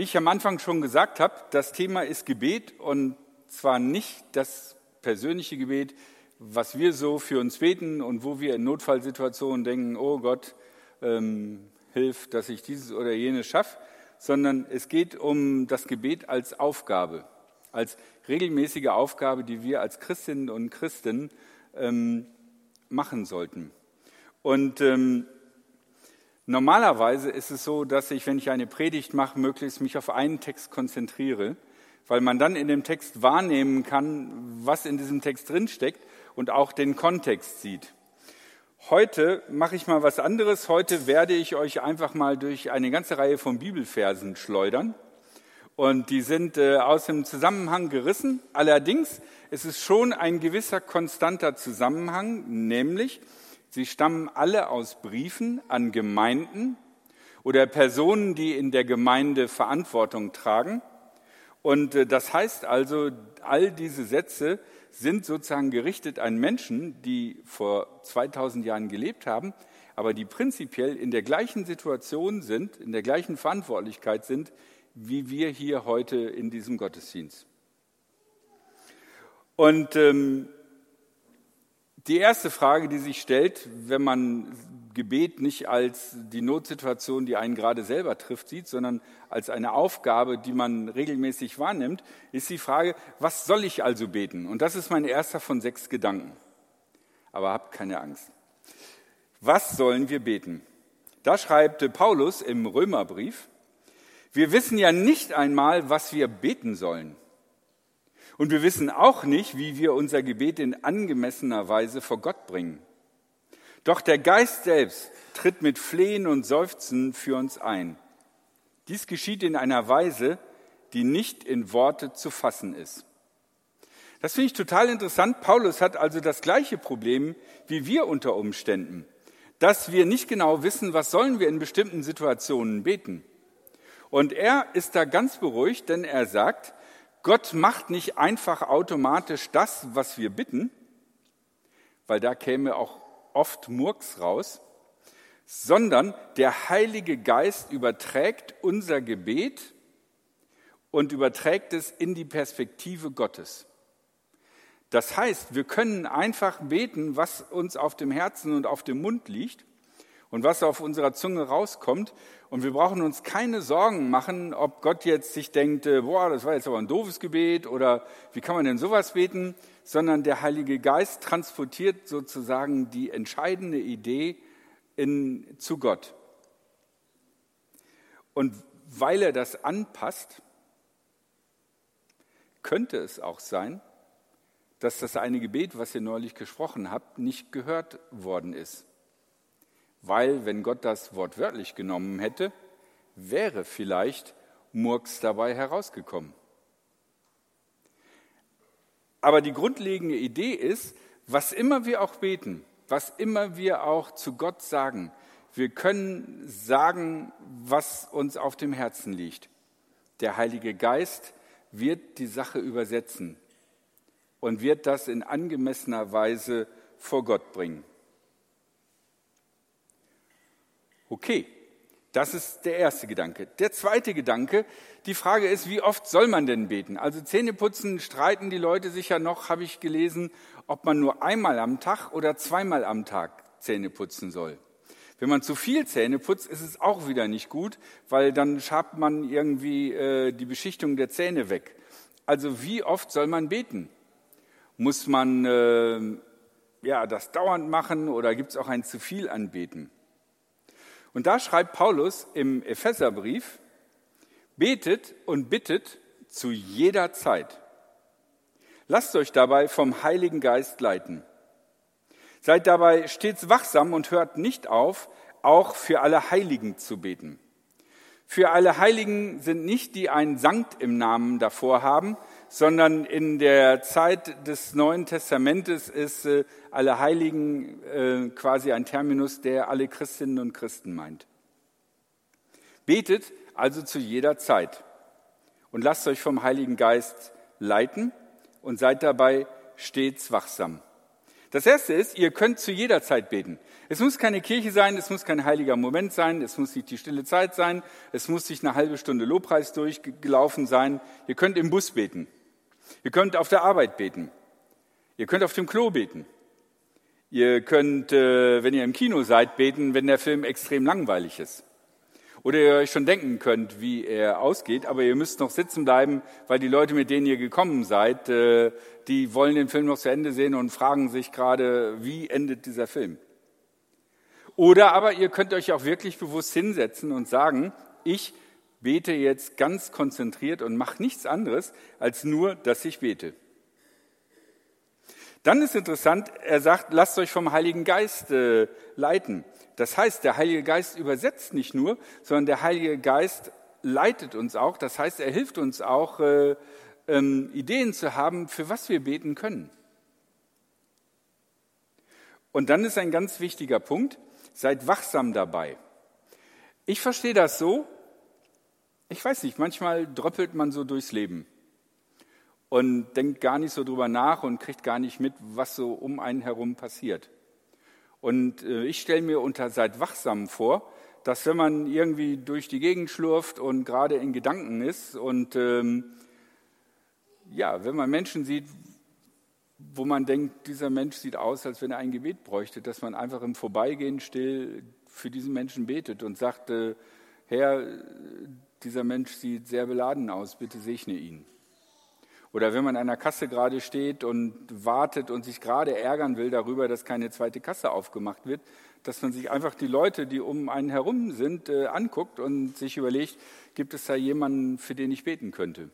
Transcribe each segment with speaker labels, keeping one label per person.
Speaker 1: Wie ich am Anfang schon gesagt habe, das Thema ist Gebet und zwar nicht das persönliche Gebet, was wir so für uns beten und wo wir in Notfallsituationen denken, oh Gott, ähm, hilf, dass ich dieses oder jenes schaffe, sondern es geht um das Gebet als Aufgabe, als regelmäßige Aufgabe, die wir als Christinnen und Christen ähm, machen sollten. Und ähm, normalerweise ist es so, dass ich, wenn ich eine Predigt mache, möglichst mich auf einen Text konzentriere, weil man dann in dem Text wahrnehmen kann, was in diesem Text drinsteckt und auch den Kontext sieht. Heute mache ich mal was anderes. Heute werde ich euch einfach mal durch eine ganze Reihe von Bibelversen schleudern. Und die sind äh, aus dem Zusammenhang gerissen. Allerdings ist es schon ein gewisser konstanter Zusammenhang, nämlich sie stammen alle aus Briefen an Gemeinden oder Personen, die in der Gemeinde Verantwortung tragen. Und äh, das heißt also, all diese Sätze sind sozusagen gerichtet an Menschen, die vor 2000 Jahren gelebt haben, aber die prinzipiell in der gleichen Situation sind, in der gleichen Verantwortlichkeit sind, wie wir hier heute in diesem Gottesdienst. Und ähm, die erste Frage, die sich stellt, wenn man Gebet nicht als die Notsituation, die einen gerade selber trifft, sieht, sondern als eine Aufgabe, die man regelmäßig wahrnimmt, ist die Frage, was soll ich also beten? Und das ist mein erster von sechs Gedanken. Aber habt keine Angst. Was sollen wir beten? Da schreibt Paulus im Römerbrief, wir wissen ja nicht einmal, was wir beten sollen. Und wir wissen auch nicht, wie wir unser Gebet in angemessener Weise vor Gott bringen. Doch der Geist selbst tritt mit Flehen und Seufzen für uns ein. Dies geschieht in einer Weise, die nicht in Worte zu fassen ist. Das finde ich total interessant. Paulus hat also das gleiche Problem wie wir unter Umständen, dass wir nicht genau wissen, was sollen wir in bestimmten Situationen beten. Und er ist da ganz beruhigt, denn er sagt, Gott macht nicht einfach automatisch das, was wir bitten, weil da käme auch oft Murks raus, sondern der Heilige Geist überträgt unser Gebet und überträgt es in die Perspektive Gottes. Das heißt, wir können einfach beten, was uns auf dem Herzen und auf dem Mund liegt und was auf unserer Zunge rauskommt. Und wir brauchen uns keine Sorgen machen, ob Gott jetzt sich denkt, äh, boah, das war jetzt aber ein doofes Gebet oder wie kann man denn sowas beten, sondern der Heilige Geist transportiert sozusagen die entscheidende Idee in, zu Gott. Und weil er das anpasst, könnte es auch sein, dass das eine Gebet, was ihr neulich gesprochen habt, nicht gehört worden ist. Weil, wenn Gott das wortwörtlich genommen hätte, wäre vielleicht Murks dabei herausgekommen. Aber die grundlegende Idee ist, was immer wir auch beten, was immer wir auch zu Gott sagen, wir können sagen, was uns auf dem Herzen liegt. Der Heilige Geist wird die Sache übersetzen und wird das in angemessener Weise vor Gott bringen. Okay, das ist der erste Gedanke. Der zweite Gedanke, die Frage ist, wie oft soll man denn beten? Also Zähneputzen streiten die Leute sich ja noch, habe ich gelesen, ob man nur einmal am Tag oder zweimal am Tag Zähne putzen soll. Wenn man zu viel Zähne putzt, ist es auch wieder nicht gut, weil dann schabt man irgendwie äh, die Beschichtung der Zähne weg. Also wie oft soll man beten? Muss man äh, ja, das dauernd machen oder gibt es auch ein zu viel anbeten? Und da schreibt Paulus im Epheserbrief, betet und bittet zu jeder Zeit. Lasst euch dabei vom Heiligen Geist leiten. Seid dabei stets wachsam und hört nicht auf, auch für alle Heiligen zu beten. Für alle Heiligen sind nicht die einen Sankt im Namen davor haben, sondern in der Zeit des Neuen Testamentes ist äh, alle Heiligen äh, quasi ein Terminus, der alle Christinnen und Christen meint. Betet also zu jeder Zeit und lasst euch vom Heiligen Geist leiten und seid dabei stets wachsam. Das erste ist, ihr könnt zu jeder Zeit beten. Es muss keine Kirche sein, es muss kein heiliger Moment sein, es muss nicht die stille Zeit sein, es muss nicht eine halbe Stunde Lobpreis durchgelaufen sein. Ihr könnt im Bus beten. Ihr könnt auf der Arbeit beten. Ihr könnt auf dem Klo beten. Ihr könnt, äh, wenn ihr im Kino seid, beten, wenn der Film extrem langweilig ist. Oder ihr euch schon denken könnt, wie er ausgeht, aber ihr müsst noch sitzen bleiben, weil die Leute, mit denen ihr gekommen seid, äh, die wollen den Film noch zu Ende sehen und fragen sich gerade, wie endet dieser Film. Oder aber ihr könnt euch auch wirklich bewusst hinsetzen und sagen, ich bete jetzt ganz konzentriert und mache nichts anderes, als nur, dass ich bete. Dann ist interessant, er sagt, lasst euch vom Heiligen Geist äh, leiten. Das heißt, der Heilige Geist übersetzt nicht nur, sondern der Heilige Geist leitet uns auch. Das heißt, er hilft uns auch, äh, ähm, Ideen zu haben, für was wir beten können. Und dann ist ein ganz wichtiger Punkt, seid wachsam dabei. Ich verstehe das so, ich weiß nicht, manchmal dröppelt man so durchs Leben und denkt gar nicht so drüber nach und kriegt gar nicht mit, was so um einen herum passiert. Und äh, ich stelle mir unter seid wachsam vor, dass wenn man irgendwie durch die Gegend schlurft und gerade in Gedanken ist und ähm, ja, wenn man Menschen sieht, wo man denkt, dieser Mensch sieht aus, als wenn er ein Gebet bräuchte, dass man einfach im Vorbeigehen still für diesen Menschen betet und sagt, äh, Herr, dieser Mensch sieht sehr beladen aus, bitte segne ihn. Oder wenn man an einer Kasse gerade steht und wartet und sich gerade ärgern will darüber, dass keine zweite Kasse aufgemacht wird, dass man sich einfach die Leute, die um einen herum sind, äh, anguckt und sich überlegt, gibt es da jemanden, für den ich beten könnte?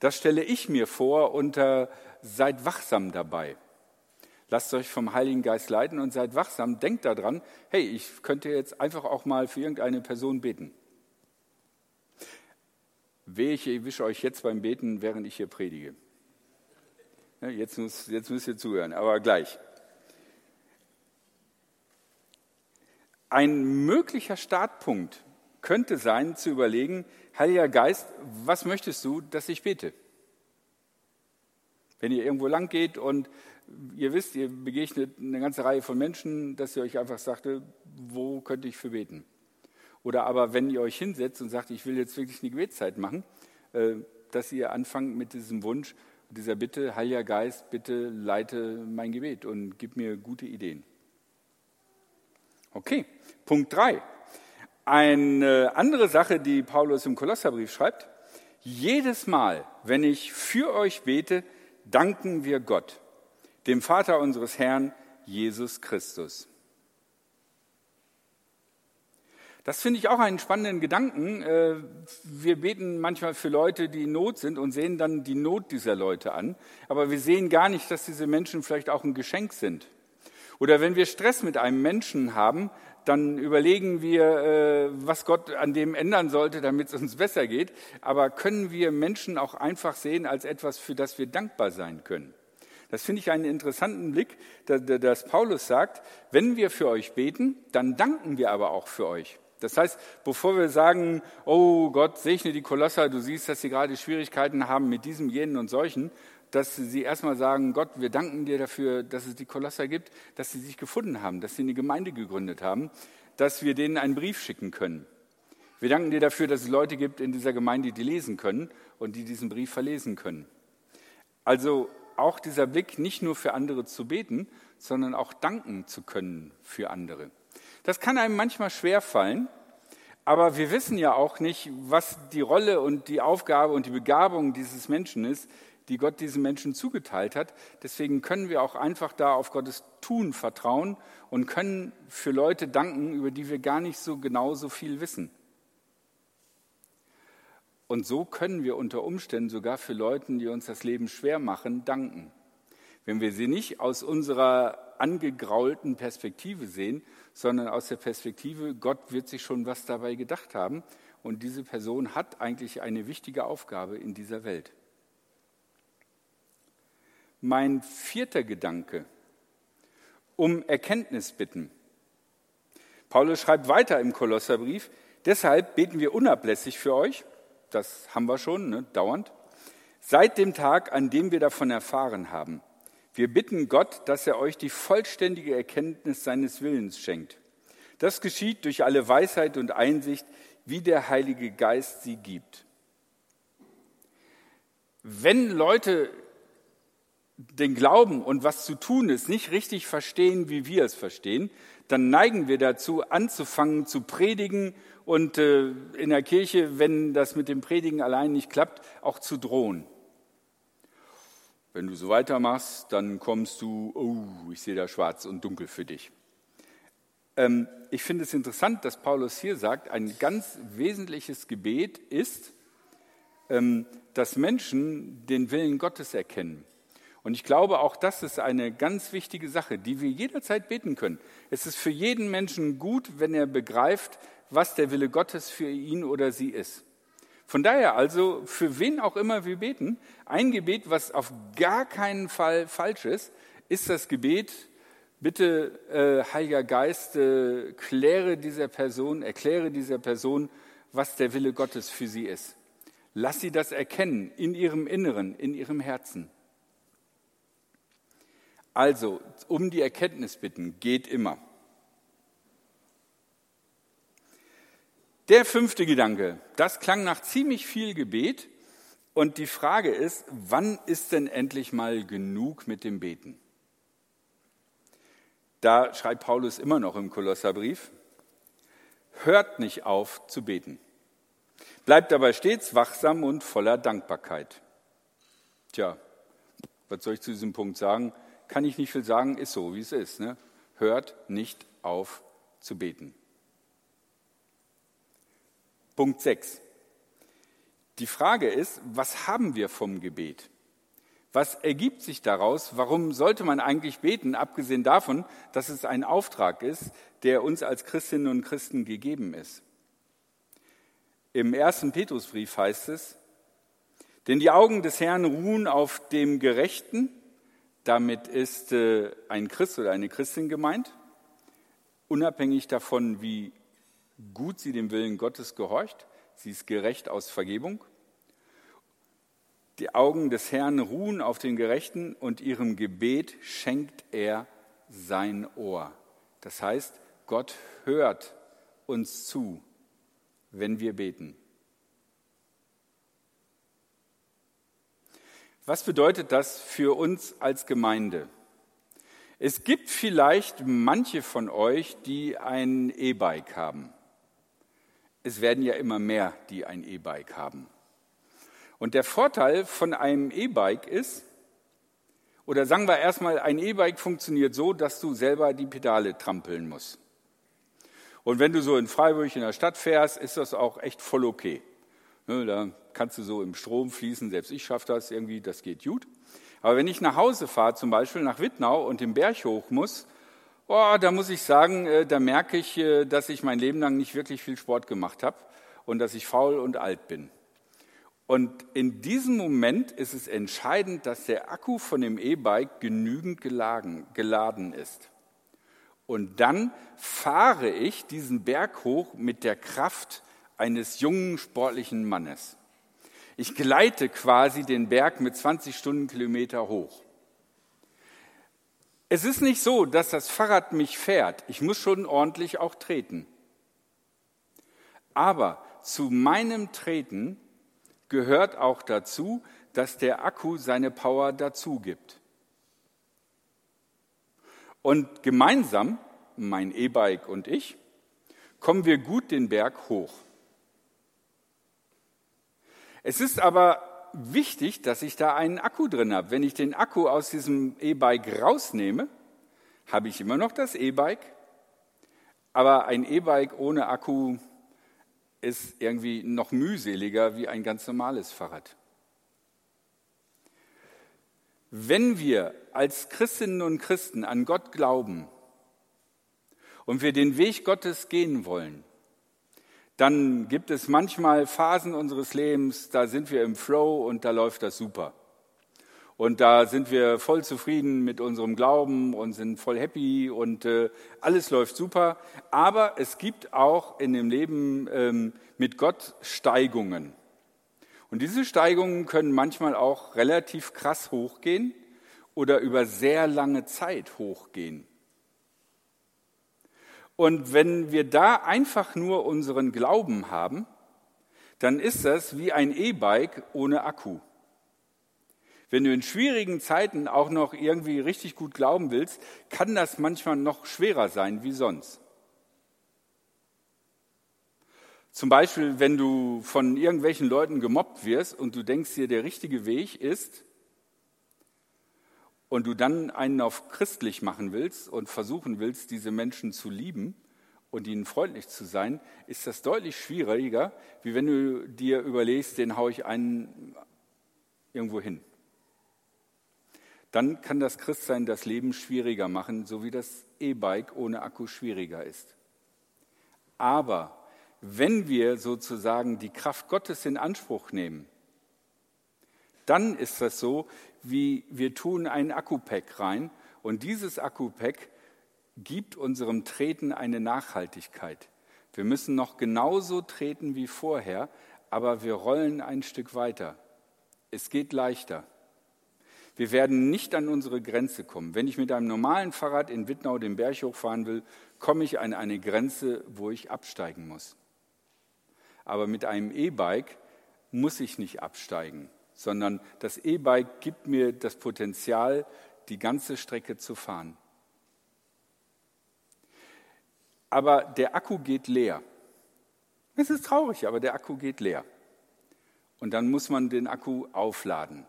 Speaker 1: Das stelle ich mir vor unter seid wachsam dabei. Lasst euch vom Heiligen Geist leiten und seid wachsam. Denkt daran, hey, ich könnte jetzt einfach auch mal für irgendeine Person beten. Wehe, ich erwische euch jetzt beim Beten, während ich hier predige. Jetzt, muss, jetzt müsst ihr zuhören, aber gleich. Ein möglicher Startpunkt könnte sein, zu überlegen, Heiliger Geist, was möchtest du, dass ich bete? Wenn ihr irgendwo lang geht und ihr wisst, ihr begegnet eine ganze Reihe von Menschen, dass ihr euch einfach sagte, wo könnte ich für beten? Oder aber wenn ihr euch hinsetzt und sagt, ich will jetzt wirklich eine Gebetszeit machen, äh, dass ihr anfangt mit diesem Wunsch, dieser Bitte, Heiliger Geist, bitte leite mein Gebet und gib mir gute Ideen. Okay, Punkt 3. Eine andere Sache, die Paulus im Kolosserbrief schreibt, jedes Mal, wenn ich für euch bete, danken wir Gott, dem Vater unseres Herrn Jesus Christus. Das finde ich auch einen spannenden Gedanken. Äh, wir beten manchmal für Leute, die in Not sind und sehen dann die Not dieser Leute an. Aber wir sehen gar nicht, dass diese Menschen vielleicht auch ein Geschenk sind. Oder wenn wir Stress mit einem Menschen haben, dann überlegen wir, äh, was Gott an dem ändern sollte, damit es uns besser geht. Aber können wir Menschen auch einfach sehen als etwas, für das wir dankbar sein können? Das finde ich einen interessanten Blick, dass Paulus sagt, wenn wir für euch beten, dann danken wir aber auch für euch. Das heißt, bevor wir sagen, oh Gott, segne die Kolosser, du siehst, dass sie gerade Schwierigkeiten haben mit diesem, jenen und solchen, dass sie erstmal sagen, Gott, wir danken dir dafür, dass es die Kolosser gibt, dass sie sich gefunden haben, dass sie eine Gemeinde gegründet haben, dass wir denen einen Brief schicken können. Wir danken dir dafür, dass es Leute gibt in dieser Gemeinde, die lesen können und die diesen Brief verlesen können. Also auch dieser Blick, nicht nur für andere zu beten, sondern auch danken zu können für andere. Das kann einem manchmal schwer fallen, aber wir wissen ja auch nicht, was die Rolle und die Aufgabe und die Begabung dieses Menschen ist, die Gott diesem Menschen zugeteilt hat. Deswegen können wir auch einfach da auf Gottes Tun vertrauen und können für Leute danken, über die wir gar nicht so genau so viel wissen. Und so können wir unter Umständen sogar für Leute, die uns das Leben schwer machen, danken. Wenn wir sie nicht aus unserer angegraulten Perspektive sehen, sondern aus der Perspektive, Gott wird sich schon was dabei gedacht haben und diese Person hat eigentlich eine wichtige Aufgabe in dieser Welt. Mein vierter Gedanke, um Erkenntnis bitten. Paulus schreibt weiter im Kolosserbrief, deshalb beten wir unablässig für euch, das haben wir schon, ne, dauernd, seit dem Tag, an dem wir davon erfahren haben Wir bitten Gott, dass er euch die vollständige Erkenntnis seines Willens schenkt. Das geschieht durch alle Weisheit und Einsicht, wie der Heilige Geist sie gibt. Wenn Leute den Glauben und was zu tun ist nicht richtig verstehen, wie wir es verstehen, dann neigen wir dazu, anzufangen zu predigen und äh, in der Kirche, wenn das mit dem Predigen allein nicht klappt, auch zu drohen. Wenn du so weitermachst, dann kommst du, oh, ich sehe da schwarz und dunkel für dich. Ähm, ich finde es interessant, dass Paulus hier sagt, ein ganz wesentliches Gebet ist, ähm, dass Menschen den Willen Gottes erkennen. Und ich glaube, auch das ist eine ganz wichtige Sache, die wir jederzeit beten können. Es ist für jeden Menschen gut, wenn er begreift, was der Wille Gottes für ihn oder sie ist. Von daher also, für wen auch immer wir beten, ein Gebet, was auf gar keinen Fall falsch ist, ist das Gebet, bitte, äh, Heiliger Geist, äh, kläre dieser Person, erkläre dieser Person, was der Wille Gottes für sie ist. Lass sie das erkennen in ihrem Inneren, in ihrem Herzen. Also, um die Erkenntnis bitten, geht immer. Der fünfte Gedanke, das klang nach ziemlich viel Gebet und die Frage ist, wann ist denn endlich mal genug mit dem Beten? Da schreibt Paulus immer noch im Kolosserbrief, hört nicht auf zu beten. Bleibt dabei stets wachsam und voller Dankbarkeit. Tja, was soll ich zu diesem Punkt sagen? kann ich nicht viel sagen, ist so, wie es ist. Ne? Hört nicht auf zu beten. Punkt 6. Die Frage ist, was haben wir vom Gebet? Was ergibt sich daraus? Warum sollte man eigentlich beten, abgesehen davon, dass es ein Auftrag ist, der uns als Christinnen und Christen gegeben ist? Im ersten Petrusbrief heißt es, denn die Augen des Herrn ruhen auf dem Gerechten damit ist äh, ein Christ oder eine Christin gemeint, unabhängig davon, wie gut sie dem Willen Gottes gehorcht. Sie ist gerecht aus Vergebung. Die Augen des Herrn ruhen auf den Gerechten und ihrem Gebet schenkt er sein Ohr. Das heißt, Gott hört uns zu, wenn wir beten. Was bedeutet das für uns als Gemeinde? Es gibt vielleicht manche von euch, die ein E-Bike haben. Es werden ja immer mehr, die ein E-Bike haben. Und der Vorteil von einem E-Bike ist, oder sagen wir erstmal, ein E-Bike funktioniert so, dass du selber die Pedale trampeln musst. Und wenn du so in Freiburg in der Stadt fährst, ist das auch echt voll okay. Ne, da kannst du so im Strom fließen, selbst ich schaffe das irgendwie, das geht gut. Aber wenn ich nach Hause fahre, zum Beispiel nach Wittnau und den Berg hoch muss, oh, da muss ich sagen, äh, da merke ich, äh, dass ich mein Leben lang nicht wirklich viel Sport gemacht habe und dass ich faul und alt bin. Und in diesem Moment ist es entscheidend, dass der Akku von dem E-Bike genügend geladen, geladen ist. Und dann fahre ich diesen Berg hoch mit der Kraft eines jungen sportlichen Mannes. Ich gleite quasi den Berg mit 20 Stundenkilometer hoch. Es ist nicht so, dass das Fahrrad mich fährt. Ich muss schon ordentlich auch treten. Aber zu meinem Treten gehört auch dazu, dass der Akku seine Power dazu gibt. Und gemeinsam, mein E-Bike und ich, kommen wir gut den Berg hoch. Es ist aber wichtig, dass ich da einen Akku drin habe. Wenn ich den Akku aus diesem E-Bike rausnehme, habe ich immer noch das E-Bike. Aber ein E-Bike ohne Akku ist irgendwie noch mühseliger wie ein ganz normales Fahrrad. Wenn wir als Christinnen und Christen an Gott glauben und wir den Weg Gottes gehen wollen, dann gibt es manchmal Phasen unseres Lebens, da sind wir im Flow und da läuft das super. Und da sind wir voll zufrieden mit unserem Glauben und sind voll happy und äh, alles läuft super. Aber es gibt auch in dem Leben ähm, mit Gott Steigungen. Und diese Steigungen können manchmal auch relativ krass hochgehen oder über sehr lange Zeit hochgehen. Und wenn wir da einfach nur unseren Glauben haben, dann ist das wie ein E-Bike ohne Akku. Wenn du in schwierigen Zeiten auch noch irgendwie richtig gut glauben willst, kann das manchmal noch schwerer sein wie sonst. Zum Beispiel, wenn du von irgendwelchen Leuten gemobbt wirst und du denkst dir, der richtige Weg ist, und du dann einen auf christlich machen willst und versuchen willst, diese Menschen zu lieben und ihnen freundlich zu sein, ist das deutlich schwieriger, wie wenn du dir überlegst, den haue ich einen irgendwo hin. Dann kann das Christsein das Leben schwieriger machen, so wie das E-Bike ohne Akku schwieriger ist. Aber wenn wir sozusagen die Kraft Gottes in Anspruch nehmen, dann ist das so, wie wir tun ein Akku-Pack rein und dieses Akku-Pack gibt unserem Treten eine Nachhaltigkeit. Wir müssen noch genauso treten wie vorher, aber wir rollen ein Stück weiter. Es geht leichter. Wir werden nicht an unsere Grenze kommen. Wenn ich mit einem normalen Fahrrad in Wittnau den Berg hochfahren will, komme ich an eine Grenze, wo ich absteigen muss. Aber mit einem E-Bike muss ich nicht absteigen, sondern das E-Bike gibt mir das Potenzial, die ganze Strecke zu fahren. Aber der Akku geht leer. Es ist traurig, aber der Akku geht leer. Und dann muss man den Akku aufladen.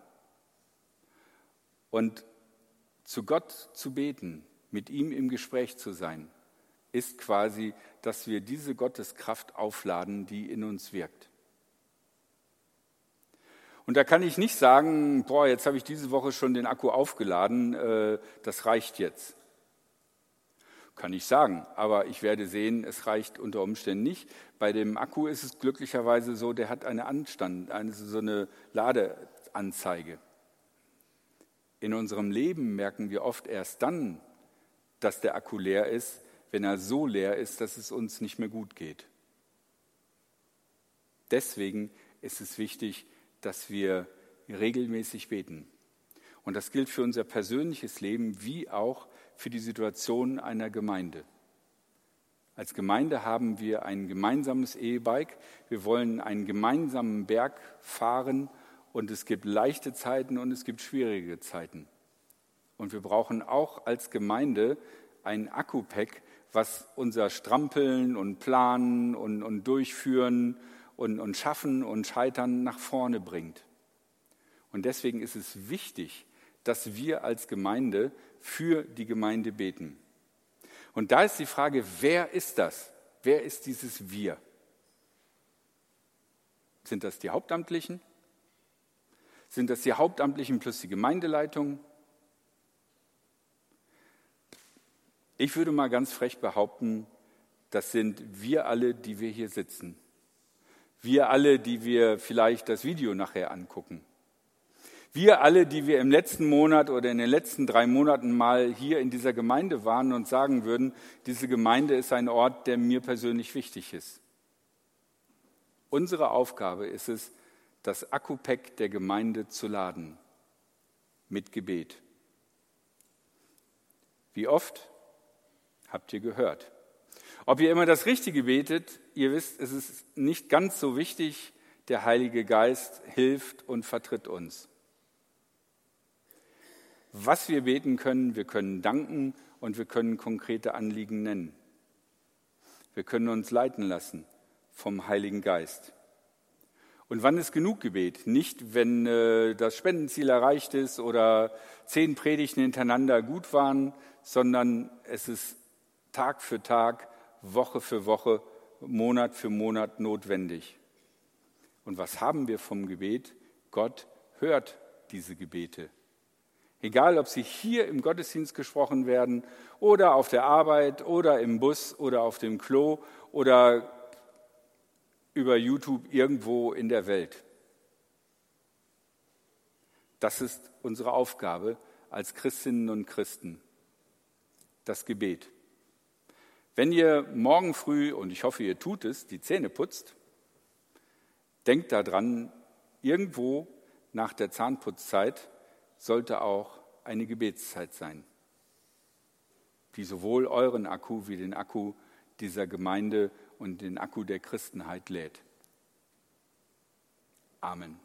Speaker 1: Und zu Gott zu beten, mit ihm im Gespräch zu sein, ist quasi, dass wir diese Gotteskraft aufladen, die in uns wirkt. Und da kann ich nicht sagen, boah, jetzt habe ich diese Woche schon den Akku aufgeladen, äh, das reicht jetzt. Kann ich sagen, aber ich werde sehen, es reicht unter Umständen nicht. Bei dem Akku ist es glücklicherweise so, der hat eine Anstand, eine, so eine Ladeanzeige. In unserem Leben merken wir oft erst dann, dass der Akku leer ist, wenn er so leer ist, dass es uns nicht mehr gut geht. Deswegen ist es wichtig, dass wir regelmäßig beten. Und das gilt für unser persönliches Leben wie auch für die Situation einer Gemeinde. Als Gemeinde haben wir ein gemeinsames E-Bike. Wir wollen einen gemeinsamen Berg fahren und es gibt leichte Zeiten und es gibt schwierige Zeiten. Und wir brauchen auch als Gemeinde ein Akku-Pack, was unser Strampeln und Planen und, und Durchführen und, und Schaffen und Scheitern nach vorne bringt. Und deswegen ist es wichtig, dass wir als Gemeinde für die Gemeinde beten. Und da ist die Frage, wer ist das? Wer ist dieses Wir? Sind das die Hauptamtlichen? Sind das die Hauptamtlichen plus die Gemeindeleitung? Ich würde mal ganz frech behaupten, das sind wir alle, die wir hier sitzen. Wir alle, die wir vielleicht das Video nachher angucken. Wir alle, die wir im letzten Monat oder in den letzten drei Monaten mal hier in dieser Gemeinde waren und sagen würden, diese Gemeinde ist ein Ort, der mir persönlich wichtig ist. Unsere Aufgabe ist es, das Akkupack der Gemeinde zu laden mit Gebet. Wie oft habt ihr gehört. Ob ihr immer das Richtige betet, ihr wisst, es ist nicht ganz so wichtig. Der Heilige Geist hilft und vertritt uns. Was wir beten können, wir können danken und wir können konkrete Anliegen nennen. Wir können uns leiten lassen vom Heiligen Geist. Und wann ist genug Gebet? Nicht, wenn äh, das Spendenziel erreicht ist oder zehn Predigten hintereinander gut waren, sondern es ist Tag für Tag, Woche für Woche, Monat für Monat notwendig. Und was haben wir vom Gebet? Gott hört diese Gebete. Egal, ob sie hier im Gottesdienst gesprochen werden oder auf der Arbeit oder im Bus oder auf dem Klo oder über YouTube irgendwo in der Welt. Das ist unsere Aufgabe als Christinnen und Christen, das Gebet. Wenn ihr morgen früh, und ich hoffe, ihr tut es, die Zähne putzt, denkt daran, irgendwo nach der Zahnputzzeit sollte auch eine Gebetszeit sein, die sowohl euren Akku wie den Akku dieser Gemeinde und den Akku der Christenheit lädt. Amen.